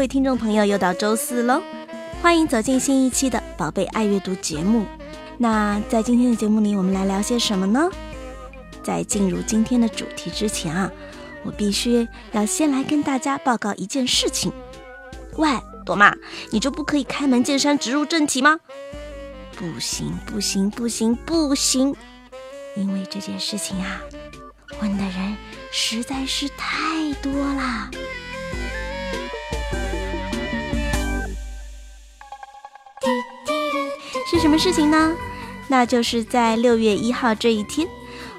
各位听众朋友，又到周四喽，欢迎走进新一期的《宝贝爱阅读》节目。那在今天的节目里，我们来聊些什么呢？在进入今天的主题之前啊，我必须要先来跟大家报告一件事情。喂，朵妈，你就不可以开门见山直入正题吗？不行，不行，不行，不行，因为这件事情啊，问的人实在是太多啦。什么事情呢？那就是在六月一号这一天，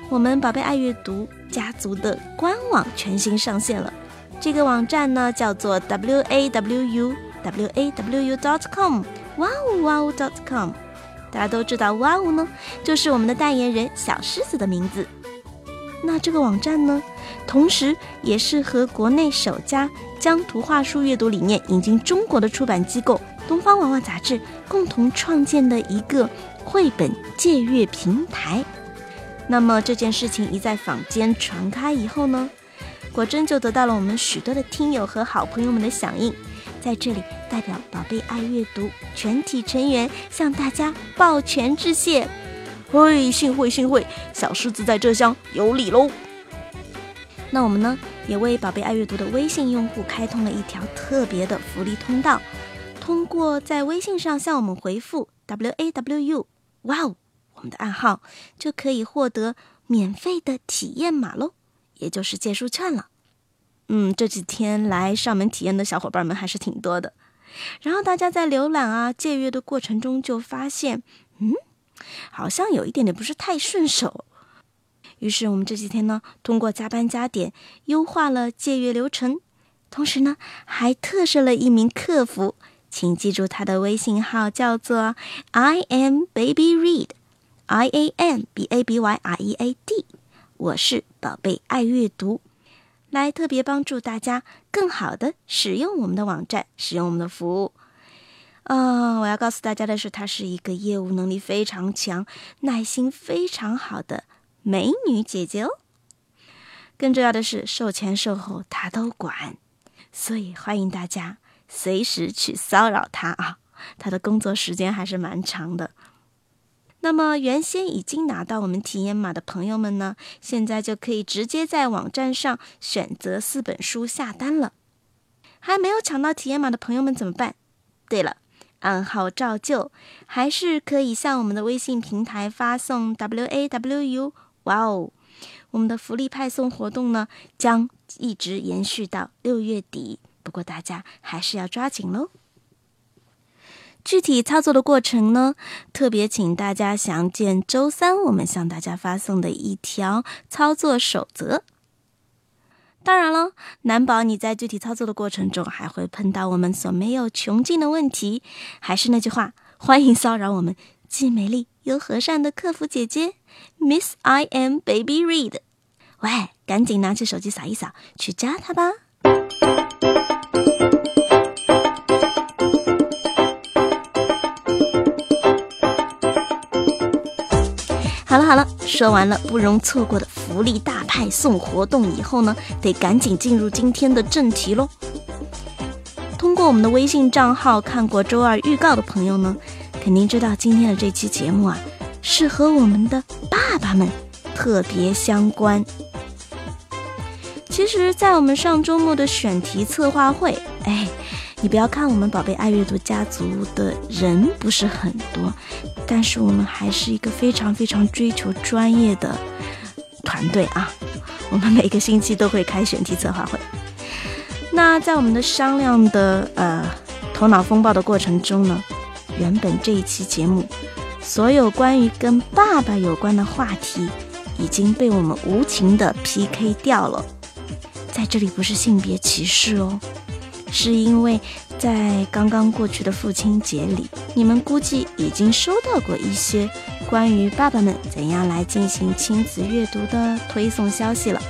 我们宝贝爱阅读家族的官网全新上线了。这个网站呢叫做 w a w u w a w u dot com，哇呜哇呜 dot com。大家都知道，哇呜呢就是我们的代言人小狮子的名字。那这个网站呢，同时也是和国内首家将图画书阅读理念引进中国的出版机构。东方娃娃杂志共同创建的一个绘本借阅平台。那么这件事情一在坊间传开以后呢，果真就得到了我们许多的听友和好朋友们的响应。在这里，代表宝贝爱阅读全体成员向大家抱拳致谢。嘿，幸会幸会，小狮子在这厢有礼喽。那我们呢，也为宝贝爱阅读的微信用户开通了一条特别的福利通道。通过在微信上向我们回复 w a w u，哇哦，我们的暗号就可以获得免费的体验码喽，也就是借书券了。嗯，这几天来上门体验的小伙伴们还是挺多的。然后大家在浏览啊借阅的过程中就发现，嗯，好像有一点点不是太顺手。于是我们这几天呢，通过加班加点优化了借阅流程，同时呢还特设了一名客服。请记住他的微信号叫做 I am baby read，I A M B A B Y R E A D，我是宝贝爱阅读，来特别帮助大家更好的使用我们的网站，使用我们的服务。啊，我要告诉大家的是，她是一个业务能力非常强、耐心非常好的美女姐姐哦。更重要的是，售前售后她都管，所以欢迎大家。随时去骚扰他啊！他的工作时间还是蛮长的。那么，原先已经拿到我们体验码的朋友们呢，现在就可以直接在网站上选择四本书下单了。还没有抢到体验码的朋友们怎么办？对了，暗号照旧，还是可以向我们的微信平台发送 w a w u。哇哦，我们的福利派送活动呢，将一直延续到六月底。不过大家还是要抓紧喽。具体操作的过程呢，特别请大家详见周三我们向大家发送的一条操作守则。当然了，难保你在具体操作的过程中还会碰到我们所没有穷尽的问题。还是那句话，欢迎骚扰我们既美丽又和善的客服姐姐，Miss I am Baby Read。喂，赶紧拿起手机扫一扫，去加她吧。好了好了，说完了不容错过的福利大派送活动以后呢，得赶紧进入今天的正题喽。通过我们的微信账号看过周二预告的朋友呢，肯定知道今天的这期节目啊，是和我们的爸爸们特别相关。其实，在我们上周末的选题策划会，哎。你不要看我们宝贝爱阅读家族的人不是很多，但是我们还是一个非常非常追求专业的团队啊！我们每个星期都会开选题策划会。那在我们的商量的呃头脑风暴的过程中呢，原本这一期节目所有关于跟爸爸有关的话题已经被我们无情的 PK 掉了。在这里不是性别歧视哦。是因为在刚刚过去的父亲节里，你们估计已经收到过一些关于爸爸们怎样来进行亲子阅读的推送消息了。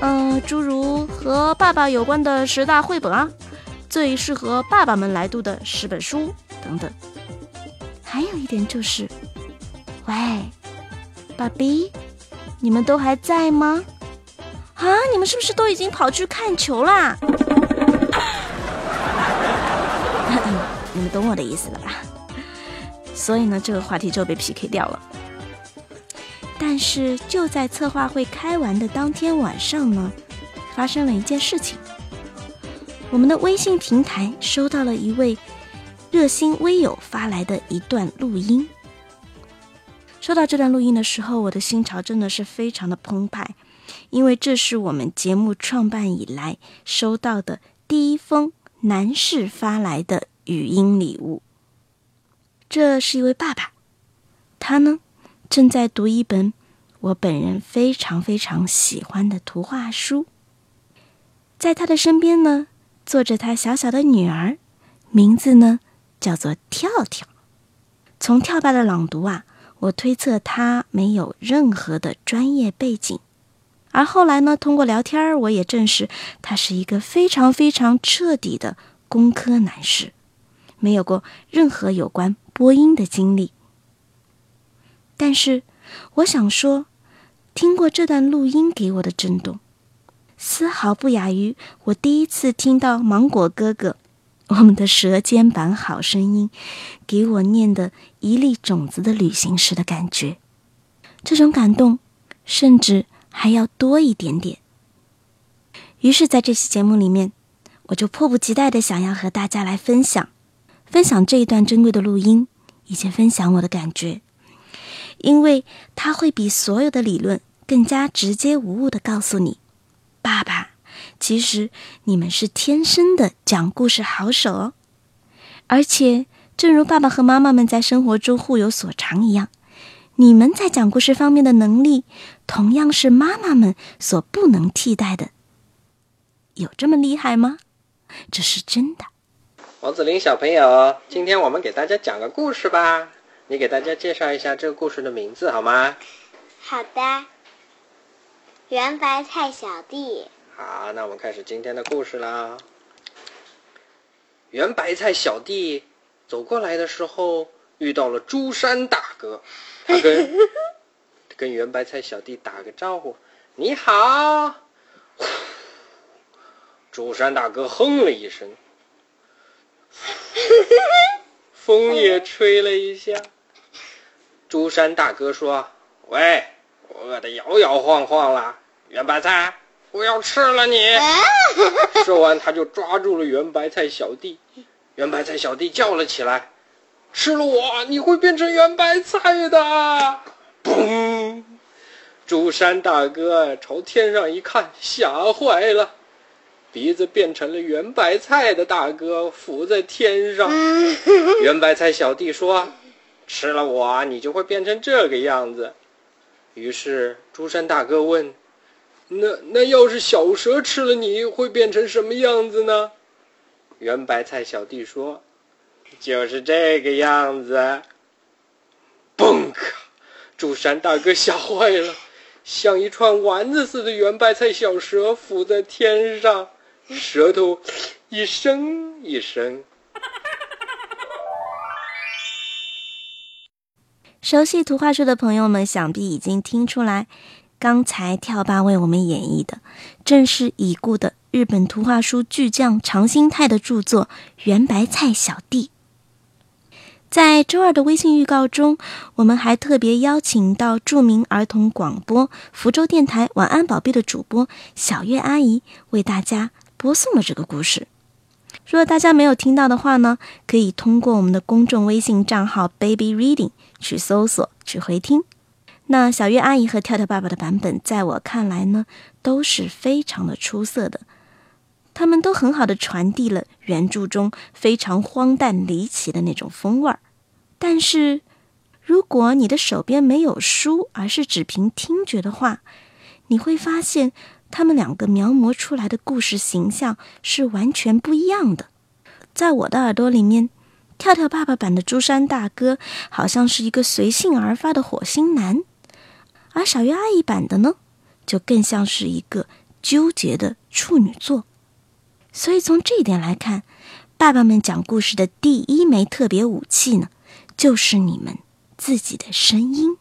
嗯，诸如和爸爸有关的十大绘本啊，最适合爸爸们来读的十本书等等。还有一点就是，喂，爸比，你们都还在吗？啊，你们是不是都已经跑去看球啦？你们懂我的意思了吧？所以呢，这个话题就被 PK 掉了。但是就在策划会开完的当天晚上呢，发生了一件事情。我们的微信平台收到了一位热心微友发来的一段录音。收到这段录音的时候，我的心潮真的是非常的澎湃，因为这是我们节目创办以来收到的第一封男士发来的语音礼物。这是一位爸爸，他呢正在读一本。我本人非常非常喜欢的图画书，在他的身边呢，坐着他小小的女儿，名字呢叫做跳跳。从跳爸的朗读啊，我推测他没有任何的专业背景，而后来呢，通过聊天我也证实他是一个非常非常彻底的工科男士，没有过任何有关播音的经历。但是，我想说。听过这段录音给我的震动，丝毫不亚于我第一次听到芒果哥哥我们的舌尖版好声音给我念的一粒种子的旅行时的感觉。这种感动，甚至还要多一点点。于是，在这期节目里面，我就迫不及待的想要和大家来分享，分享这一段珍贵的录音，以及分享我的感觉，因为它会比所有的理论。更加直接无误的告诉你，爸爸，其实你们是天生的讲故事好手哦。而且，正如爸爸和妈妈们在生活中互有所长一样，你们在讲故事方面的能力，同样是妈妈们所不能替代的。有这么厉害吗？这是真的。王子林小朋友，今天我们给大家讲个故事吧。你给大家介绍一下这个故事的名字好吗？好的。圆白菜小弟，好，那我们开始今天的故事啦。圆白菜小弟走过来的时候，遇到了朱山大哥，他跟跟圆白菜小弟打个招呼：“你好。”朱山大哥哼了一声，风也吹了一下。朱山大哥说：“喂。”我饿得摇摇晃晃了，圆白菜，我要吃了你！说完，他就抓住了圆白菜小弟。圆白菜小弟叫了起来：“吃了我，你会变成圆白菜的！”砰！朱山大哥朝天上一看，吓坏了，鼻子变成了圆白菜的大哥浮在天上。圆白菜小弟说：“吃了我，你就会变成这个样子。”于是，朱山大哥问：“那那要是小蛇吃了你会变成什么样子呢？”圆白菜小弟说：“就是这个样子。”嘣！朱山大哥吓坏了，像一串丸子似的圆白菜小蛇浮在天上，舌头一伸一伸。熟悉图画书的朋友们，想必已经听出来，刚才跳爸为我们演绎的，正是已故的日本图画书巨匠长兴泰的著作《圆白菜小弟》。在周二的微信预告中，我们还特别邀请到著名儿童广播福州电台《晚安宝贝》的主播小月阿姨，为大家播送了这个故事。如果大家没有听到的话呢，可以通过我们的公众微信账号 Baby Reading。去搜索，去回听。那小月阿姨和跳跳爸爸的版本，在我看来呢，都是非常的出色的。他们都很好的传递了原著中非常荒诞离奇的那种风味儿。但是，如果你的手边没有书，而是只凭听觉的话，你会发现他们两个描摹出来的故事形象是完全不一样的。在我的耳朵里面，跳跳爸爸版的朱山大哥好像是一个随性而发的火星男，而小鱼阿姨版的呢，就更像是一个纠结的处女座。所以从这一点来看，爸爸们讲故事的第一枚特别武器呢，就是你们自己的声音。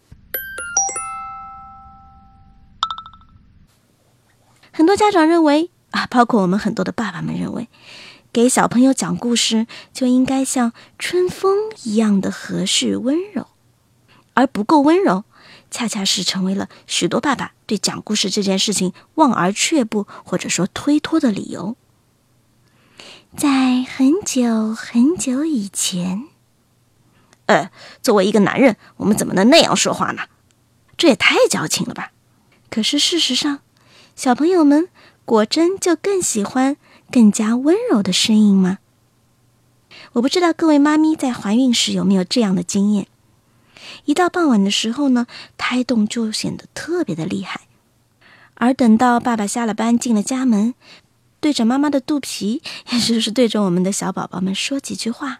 很多家长认为啊，包括我们很多的爸爸们认为，给小朋友讲故事就应该像春风一样的和煦温柔，而不够温柔，恰恰是成为了许多爸爸对讲故事这件事情望而却步或者说推脱的理由。在很久很久以前，呃，作为一个男人，我们怎么能那样说话呢？这也太矫情了吧！可是事实上，小朋友们果真就更喜欢更加温柔的声音吗？我不知道各位妈咪在怀孕时有没有这样的经验：一到傍晚的时候呢，胎动就显得特别的厉害，而等到爸爸下了班进了家门。对着妈妈的肚皮，也 就是对着我们的小宝宝们说几句话，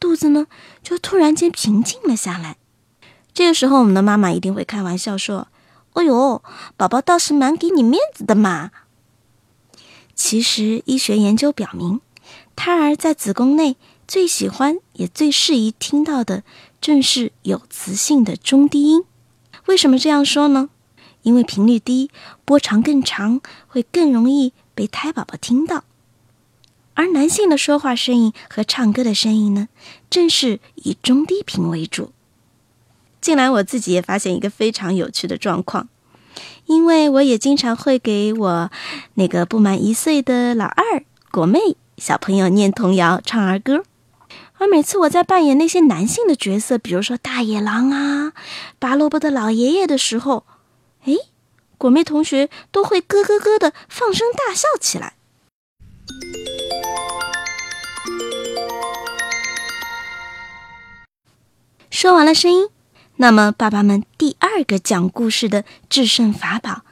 肚子呢就突然间平静了下来。这个时候，我们的妈妈一定会开玩笑说：“哦呦，宝宝倒是蛮给你面子的嘛。”其实，医学研究表明，胎儿在子宫内最喜欢也最适宜听到的，正是有磁性的中低音。为什么这样说呢？因为频率低，波长更长，会更容易。被胎宝宝听到，而男性的说话声音和唱歌的声音呢，正是以中低频为主。近来我自己也发现一个非常有趣的状况，因为我也经常会给我那个不满一岁的老二果妹小朋友念童谣、唱儿歌，而每次我在扮演那些男性的角色，比如说大野狼啊、拔萝卜的老爷爷的时候，哎。果妹同学都会咯咯咯的放声大笑起来。说完了声音，那么爸爸们第二个讲故事的制胜法宝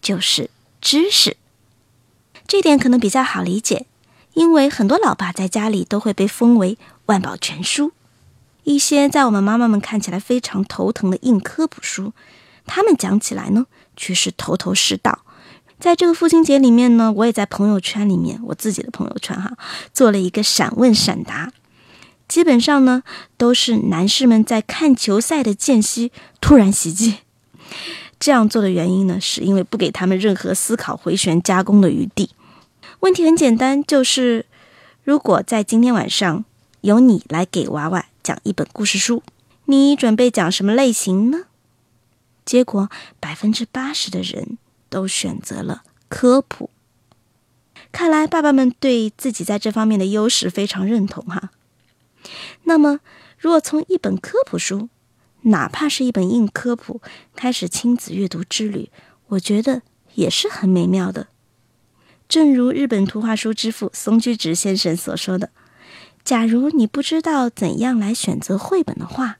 就是知识。这点可能比较好理解，因为很多老爸在家里都会被封为万宝全书，一些在我们妈妈们看起来非常头疼的硬科普书，他们讲起来呢。却是头头是道。在这个父亲节里面呢，我也在朋友圈里面，我自己的朋友圈哈，做了一个闪问闪答。基本上呢，都是男士们在看球赛的间隙突然袭击。这样做的原因呢，是因为不给他们任何思考、回旋、加工的余地。问题很简单，就是如果在今天晚上由你来给娃娃讲一本故事书，你准备讲什么类型呢？结果，百分之八十的人都选择了科普。看来，爸爸们对自己在这方面的优势非常认同哈。那么，如果从一本科普书，哪怕是一本硬科普，开始亲子阅读之旅，我觉得也是很美妙的。正如日本图画书之父松居直先生所说的：“假如你不知道怎样来选择绘本的话。”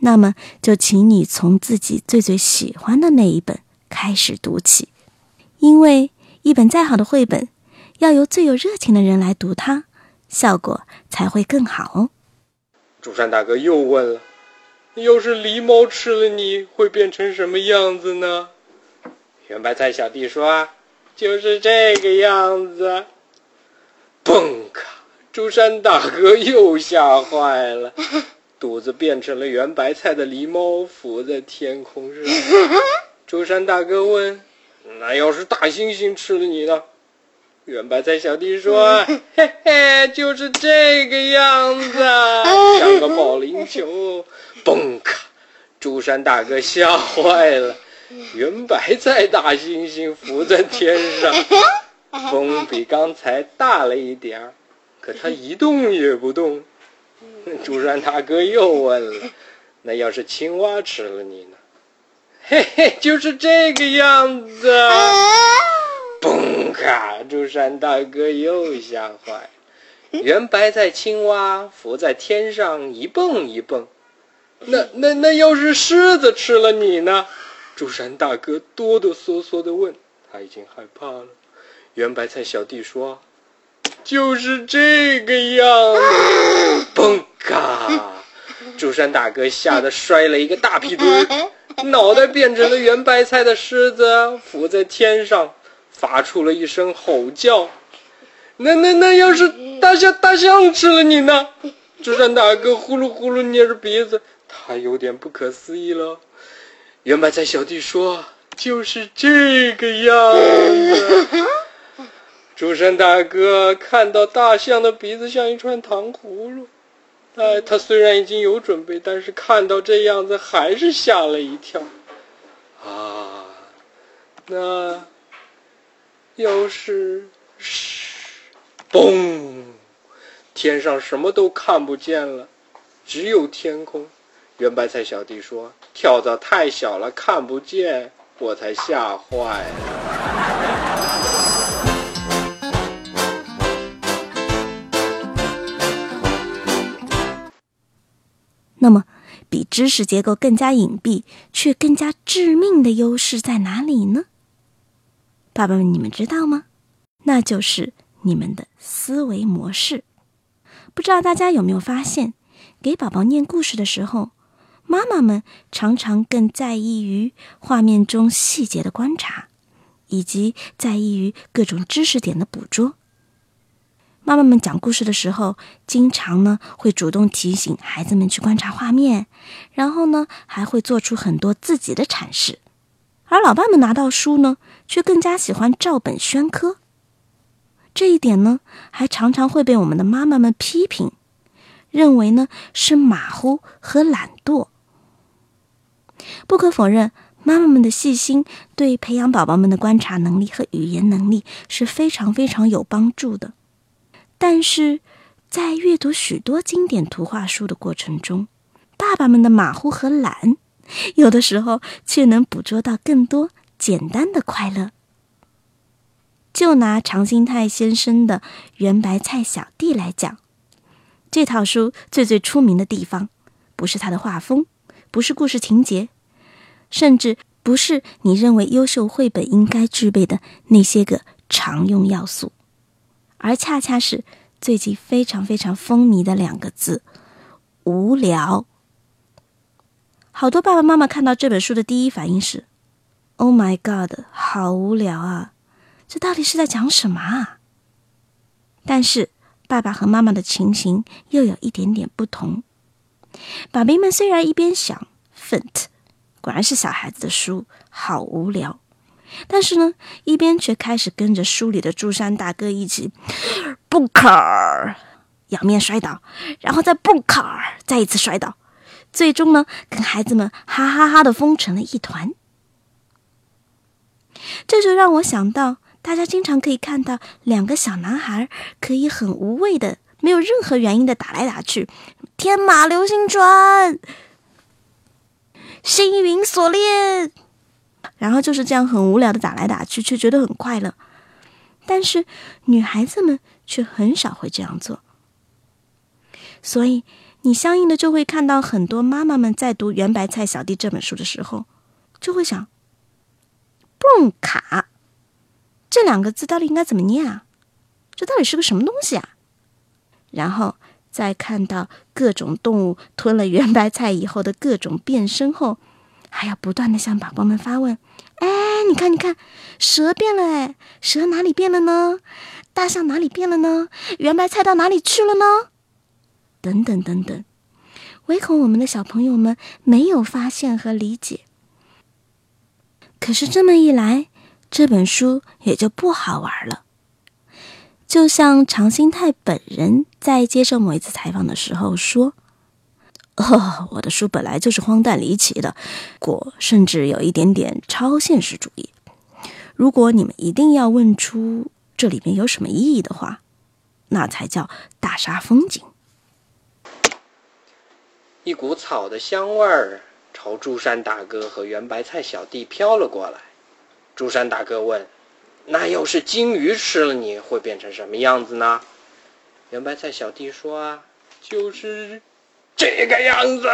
那么，就请你从自己最最喜欢的那一本开始读起，因为一本再好的绘本，要由最有热情的人来读它，效果才会更好哦。竹山大哥又问了：“要是狸猫吃了你会变成什么样子呢？”圆白菜小弟说：“就是这个样子。”嘣卡！竹山大哥又吓坏了。肚子变成了圆白菜的狸猫浮在天空上。舟山大哥问：“那要是大猩猩吃了你呢？”圆白菜小弟说：“嘿嘿，就是这个样子，像个保龄球。”嘣咔！舟山大哥吓坏了。圆白菜大猩猩浮在天上，风比刚才大了一点儿，可它一动也不动。朱山大哥又问了：“ 那要是青蛙吃了你呢？” 嘿嘿，就是这个样子。嘣咔！朱山大哥又吓坏。圆白菜青蛙浮在天上一蹦一蹦。那那那要是狮子吃了你呢？朱山大哥哆哆嗦嗦的问。他已经害怕了。圆白菜小弟说：“就是这个样子。嘣嘎！竹山大哥吓得摔了一个大屁墩，脑袋变成了圆白菜的狮子，浮在天上，发出了一声吼叫。那那那要是大象大象吃了你呢？竹山大哥呼噜呼噜捏着鼻子，他有点不可思议了。圆白菜小弟说：“就是这个样子。”朱山大哥看到大象的鼻子像一串糖葫芦，哎，他虽然已经有准备，但是看到这样子还是吓了一跳。啊，那要是……嘣！天上什么都看不见了，只有天空。圆白菜小弟说：“跳蚤太小了，看不见，我才吓坏了。”那么，比知识结构更加隐蔽却更加致命的优势在哪里呢？爸爸们，你们知道吗？那就是你们的思维模式。不知道大家有没有发现，给宝宝念故事的时候，妈妈们常常更在意于画面中细节的观察，以及在意于各种知识点的捕捉。妈妈们讲故事的时候，经常呢会主动提醒孩子们去观察画面，然后呢还会做出很多自己的阐释。而老爸们拿到书呢，却更加喜欢照本宣科。这一点呢，还常常会被我们的妈妈们批评，认为呢是马虎和懒惰。不可否认，妈妈们的细心对培养宝宝们的观察能力和语言能力是非常非常有帮助的。但是，在阅读许多经典图画书的过程中，爸爸们的马虎和懒，有的时候却能捕捉到更多简单的快乐。就拿常新泰先生的《圆白菜小弟》来讲，这套书最最出名的地方，不是它的画风，不是故事情节，甚至不是你认为优秀绘本应该具备的那些个常用要素，而恰恰是最近非常非常风靡的两个字——无聊。好多爸爸妈妈看到这本书的第一反应是：“Oh my God，好无聊啊！”这到底是在讲什么啊？但是爸爸和妈妈的情形又有一点点不同。宝贝们虽然一边想 “faint”，果然是小孩子的书，好无聊，但是呢，一边却开始跟着书里的朱山大哥一起不可仰面摔倒，然后再不可再一次摔倒，最终呢，跟孩子们哈哈哈的疯成了一团。这就让我想到。大家经常可以看到两个小男孩可以很无谓的、没有任何原因的打来打去，天马流星拳、星云锁链，然后就是这样很无聊的打来打去，却觉得很快乐。但是女孩子们却很少会这样做，所以你相应的就会看到很多妈妈们在读《圆白菜小弟》这本书的时候，就会想：蹦卡。这两个字到底应该怎么念啊？这到底是个什么东西啊？然后再看到各种动物吞了圆白菜以后的各种变身后，还要不断的向宝宝们发问：哎，你看，你看，蛇变了哎，蛇哪里变了呢？大象哪里变了呢？圆白菜到哪里去了呢？等等等等，唯恐我们的小朋友们没有发现和理解。可是这么一来。这本书也就不好玩了。就像常新泰本人在接受某一次采访的时候说：“哦，我的书本来就是荒诞离奇的，果甚至有一点点超现实主义。如果你们一定要问出这里面有什么意义的话，那才叫大煞风景。”一股草的香味儿朝朱山大哥和圆白菜小弟飘了过来。朱山大哥问：“那要是鲸鱼吃了你会变成什么样子呢？”圆白菜小弟说：“啊，就是这个样子。”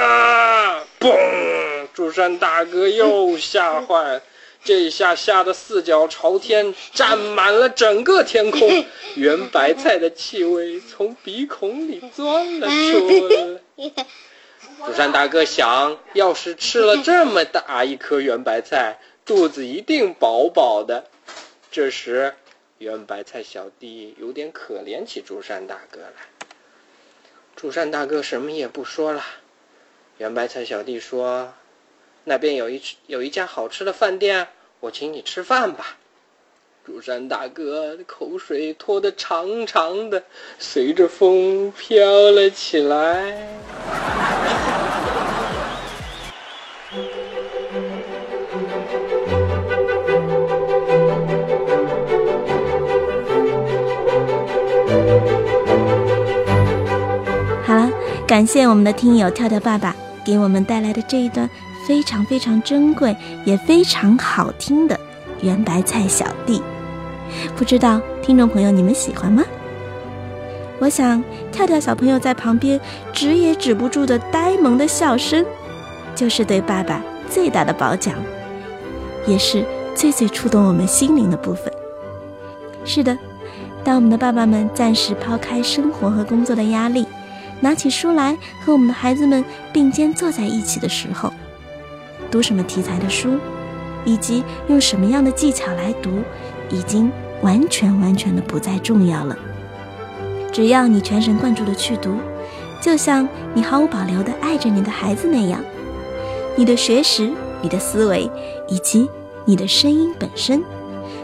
嘣！朱山大哥又吓坏了，这下吓得四脚朝天，占满了整个天空。圆白菜的气味从鼻孔里钻了出来。竹山大哥想，要是吃了这么大一颗圆白菜，肚子一定饱饱的。这时，圆白菜小弟有点可怜起竹山大哥来。主山大哥什么也不说了。圆白菜小弟说：“那边有一有一家好吃的饭店。”我请你吃饭吧，主山大哥口水拖得长长的，随着风飘了起来。感谢我们的听友跳跳爸爸给我们带来的这一段。非常非常珍贵，也非常好听的圆白菜小弟，不知道听众朋友你们喜欢吗？我想跳跳小朋友在旁边止也止不住的呆萌的笑声，就是对爸爸最大的褒奖，也是最最触动我们心灵的部分。是的，当我们的爸爸们暂时抛开生活和工作的压力，拿起书来和我们的孩子们并肩坐在一起的时候。读什么题材的书，以及用什么样的技巧来读，已经完全完全的不再重要了。只要你全神贯注的去读，就像你毫无保留的爱着你的孩子那样，你的学识、你的思维以及你的声音本身，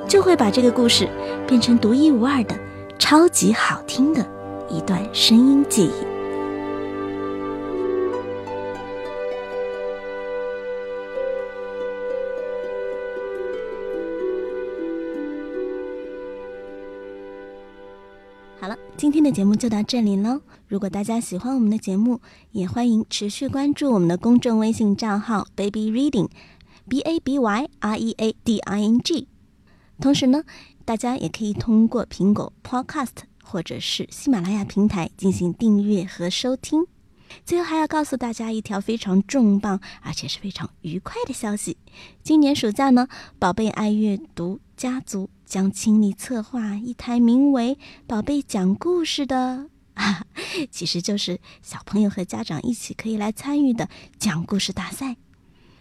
就会把这个故事变成独一无二的、超级好听的一段声音记忆。天的节目就到这里喽。如果大家喜欢我们的节目，也欢迎持续关注我们的公众微信账号 Baby Reading，B A B Y R E A D I N G。同时呢，大家也可以通过苹果 Podcast 或者是喜马拉雅平台进行订阅和收听。最后还要告诉大家一条非常重磅而且是非常愉快的消息：今年暑假呢，宝贝爱阅读家族。将倾力策划一台名为“宝贝讲故事”的，其实就是小朋友和家长一起可以来参与的讲故事大赛。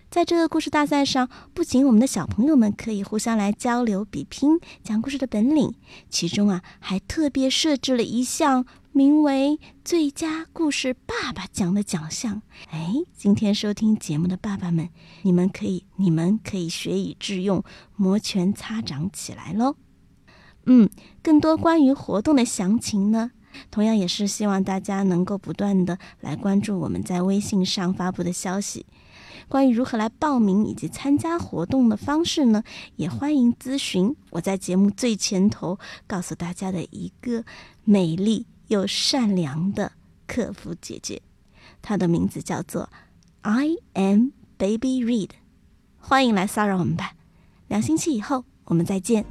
在这个故事大赛上，不仅我们的小朋友们可以互相来交流比拼讲故事的本领，其中啊还特别设置了一项。名为“最佳故事爸爸奖”的奖项，哎，今天收听节目的爸爸们，你们可以，你们可以学以致用，摩拳擦掌起来喽！嗯，更多关于活动的详情呢，同样也是希望大家能够不断的来关注我们在微信上发布的消息。关于如何来报名以及参加活动的方式呢，也欢迎咨询我在节目最前头告诉大家的一个美丽。又善良的客服姐姐，她的名字叫做 I Am Baby Reed。欢迎来骚扰我们吧，两星期以后我们再见。